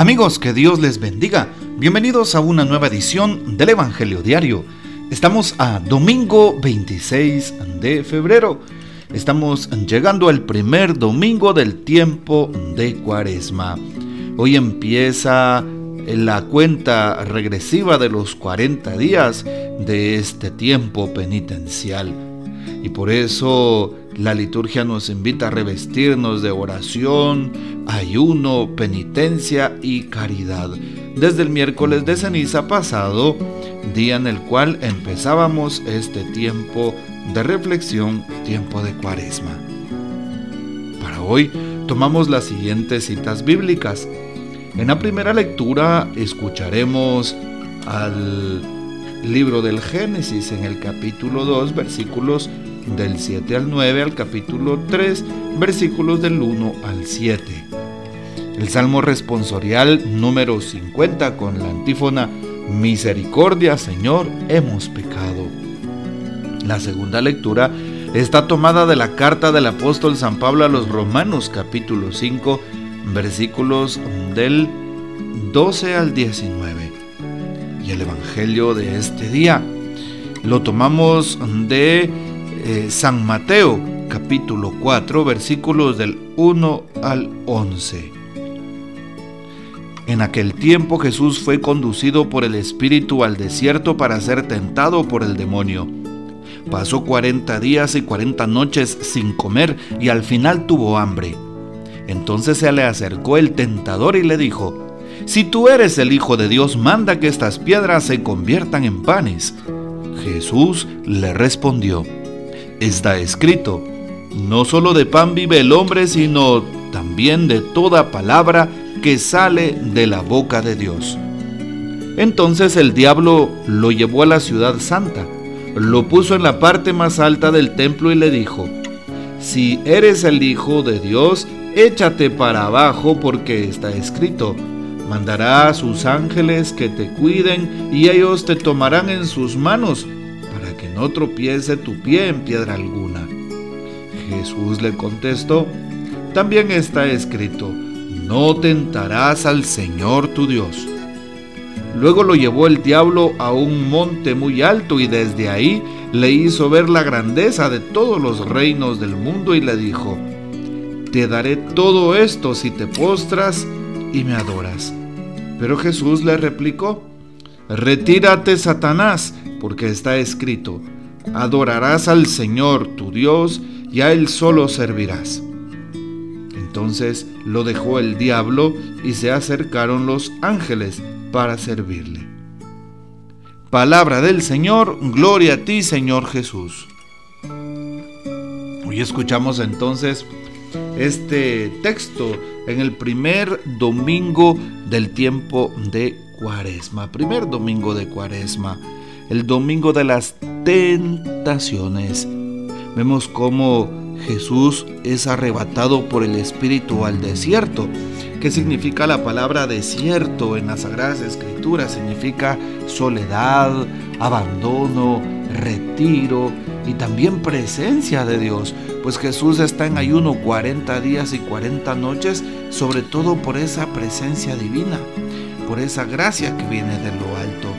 Amigos, que Dios les bendiga. Bienvenidos a una nueva edición del Evangelio Diario. Estamos a domingo 26 de febrero. Estamos llegando al primer domingo del tiempo de Cuaresma. Hoy empieza la cuenta regresiva de los 40 días de este tiempo penitencial. Y por eso la liturgia nos invita a revestirnos de oración, ayuno, penitencia y caridad. Desde el miércoles de ceniza pasado, día en el cual empezábamos este tiempo de reflexión, tiempo de cuaresma. Para hoy tomamos las siguientes citas bíblicas. En la primera lectura escucharemos al libro del Génesis en el capítulo 2, versículos del 7 al 9, al capítulo 3, versículos del 1 al 7. El Salmo responsorial número 50 con la antífona Misericordia, Señor, hemos pecado. La segunda lectura está tomada de la carta del apóstol San Pablo a los Romanos capítulo 5 versículos del 12 al 19. Y el Evangelio de este día lo tomamos de eh, San Mateo capítulo 4 versículos del 1 al 11. En aquel tiempo Jesús fue conducido por el Espíritu al desierto para ser tentado por el demonio. Pasó 40 días y 40 noches sin comer y al final tuvo hambre. Entonces se le acercó el tentador y le dijo, Si tú eres el Hijo de Dios, manda que estas piedras se conviertan en panes. Jesús le respondió, Está escrito, no solo de pan vive el hombre, sino también de toda palabra que sale de la boca de Dios. Entonces el diablo lo llevó a la ciudad santa, lo puso en la parte más alta del templo y le dijo, Si eres el Hijo de Dios, échate para abajo porque está escrito, mandará a sus ángeles que te cuiden y ellos te tomarán en sus manos no tropiece tu pie en piedra alguna. Jesús le contestó, también está escrito, no tentarás al Señor tu Dios. Luego lo llevó el diablo a un monte muy alto y desde ahí le hizo ver la grandeza de todos los reinos del mundo y le dijo, te daré todo esto si te postras y me adoras. Pero Jesús le replicó, retírate Satanás, porque está escrito, adorarás al Señor tu Dios y a Él solo servirás. Entonces lo dejó el diablo y se acercaron los ángeles para servirle. Palabra del Señor, gloria a ti Señor Jesús. Hoy escuchamos entonces este texto en el primer domingo del tiempo de Cuaresma, primer domingo de Cuaresma, el domingo de las tentaciones. Vemos cómo Jesús es arrebatado por el Espíritu al desierto. ¿Qué significa la palabra desierto en las Sagradas Escrituras? Significa soledad, abandono, retiro y también presencia de Dios. Pues Jesús está en ayuno 40 días y 40 noches, sobre todo por esa presencia divina, por esa gracia que viene de lo alto.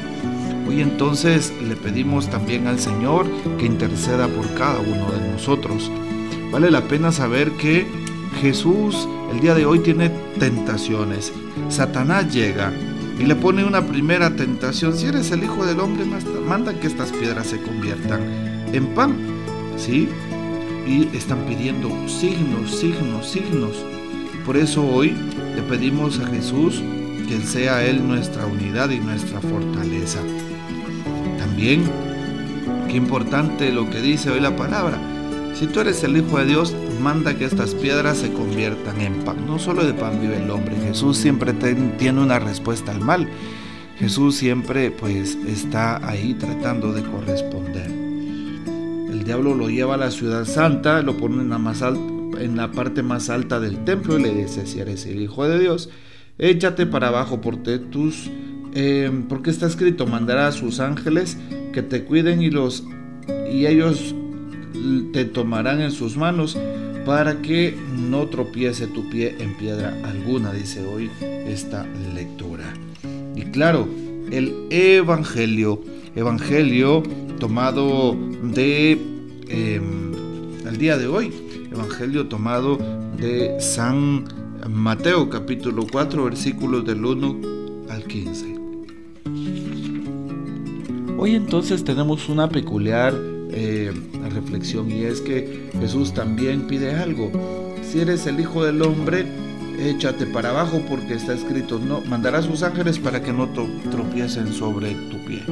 Hoy entonces le pedimos también al Señor que interceda por cada uno de nosotros. Vale la pena saber que Jesús el día de hoy tiene tentaciones. Satanás llega y le pone una primera tentación. Si eres el Hijo del Hombre, manda que estas piedras se conviertan en pan. ¿Sí? Y están pidiendo signos, signos, signos. Por eso hoy le pedimos a Jesús que sea Él nuestra unidad y nuestra fortaleza. También, qué importante lo que dice hoy la palabra si tú eres el Hijo de Dios, manda que estas piedras se conviertan en pan. No solo de pan vive el hombre. Jesús siempre tiene una respuesta al mal. Jesús siempre pues está ahí tratando de corresponder. El diablo lo lleva a la ciudad santa, lo pone en la, más en la parte más alta del templo y le dice, si eres el Hijo de Dios, échate para abajo porque tus... Eh, porque está escrito, mandará a sus ángeles que te cuiden y los y ellos te tomarán en sus manos para que no tropiece tu pie en piedra alguna, dice hoy esta lectura. Y claro, el Evangelio, Evangelio tomado de em, el día de hoy, Evangelio tomado de San Mateo capítulo 4 versículos del 1 al 15. Hoy entonces tenemos una peculiar eh, reflexión y es que Jesús también pide algo. Si eres el Hijo del Hombre, échate para abajo porque está escrito, no, mandará a sus ángeles para que no tropiecen sobre tu pie.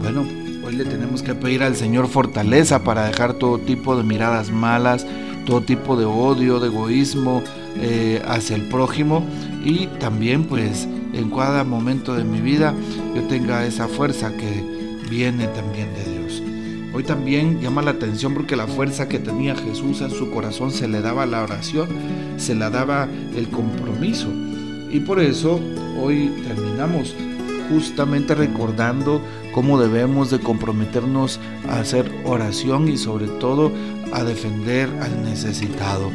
Bueno, hoy le tenemos que pedir al Señor fortaleza para dejar todo tipo de miradas malas, todo tipo de odio, de egoísmo eh, hacia el prójimo y también pues en cada momento de mi vida yo tenga esa fuerza que viene también de Dios. Hoy también llama la atención porque la fuerza que tenía Jesús en su corazón se le daba la oración, se la daba el compromiso. Y por eso hoy terminamos justamente recordando cómo debemos de comprometernos a hacer oración y sobre todo a defender al necesitado.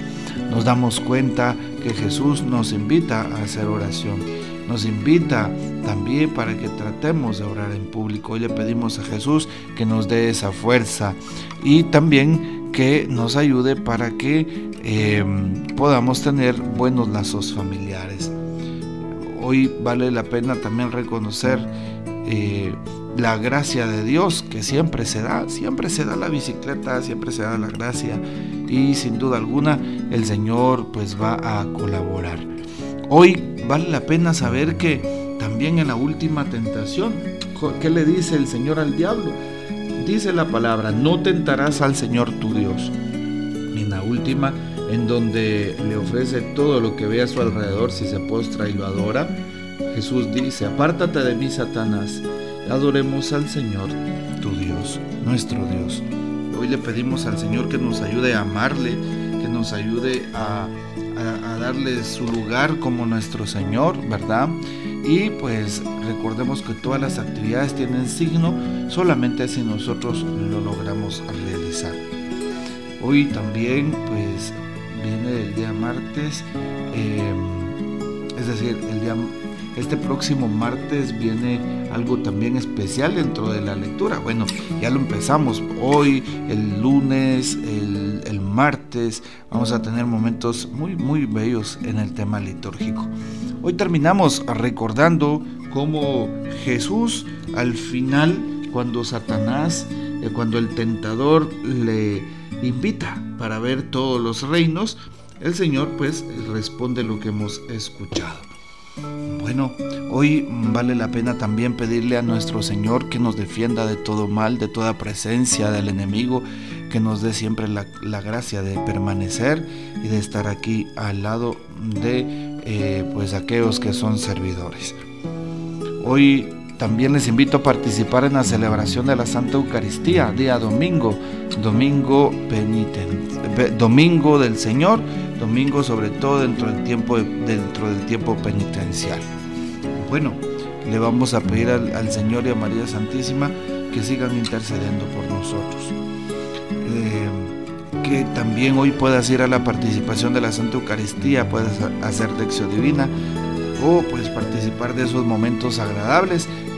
Nos damos cuenta que Jesús nos invita a hacer oración nos invita también para que tratemos de orar en público. Hoy le pedimos a Jesús que nos dé esa fuerza y también que nos ayude para que eh, podamos tener buenos lazos familiares. Hoy vale la pena también reconocer eh, la gracia de Dios que siempre se da, siempre se da la bicicleta, siempre se da la gracia y sin duda alguna el Señor pues va a colaborar. Hoy vale la pena saber que también en la última tentación, ¿qué le dice el Señor al diablo? Dice la palabra, no tentarás al Señor tu Dios. En la última, en donde le ofrece todo lo que ve a su alrededor si se postra y lo adora, Jesús dice, apártate de mí, Satanás, adoremos al Señor, tu Dios, nuestro Dios. Hoy le pedimos al Señor que nos ayude a amarle, que nos ayude a a, darle su lugar como nuestro Señor, ¿verdad? Y pues recordemos que todas las actividades tienen signo solamente si nosotros lo logramos realizar. Hoy también pues viene el día martes, em, es decir, el día este próximo martes viene algo también especial dentro de la lectura. Bueno, ya lo empezamos hoy, el lunes, el, martes. Vamos a tener momentos muy, muy bellos en el tema litúrgico. Hoy terminamos recordando cómo Jesús al final, cuando Satanás, eh, cuando el tentador le invita para ver todos los reinos, el Señor pues responde lo que hemos escuchado. Bueno, hoy vale la pena también pedirle a nuestro Señor que nos defienda de todo mal, de toda presencia del enemigo, que nos dé siempre la, gracia de permanecer y de estar aquí al lado de eh, pues aquellos que son servidores. Hoy también les invito a participar en la celebración de la Santa Eucaristía, día domingo, domingo domingo del Señor, domingo sobre todo dentro del tiempo, dentro del tiempo penitencial. Bueno, le vamos a pedir al, Señor y a María Santísima que sigan intercediendo por nosotros. Eh, que también hoy puedas ir a la participación de la Santa Eucaristía, puedas hacer lección divina o puedes participar de esos momentos agradables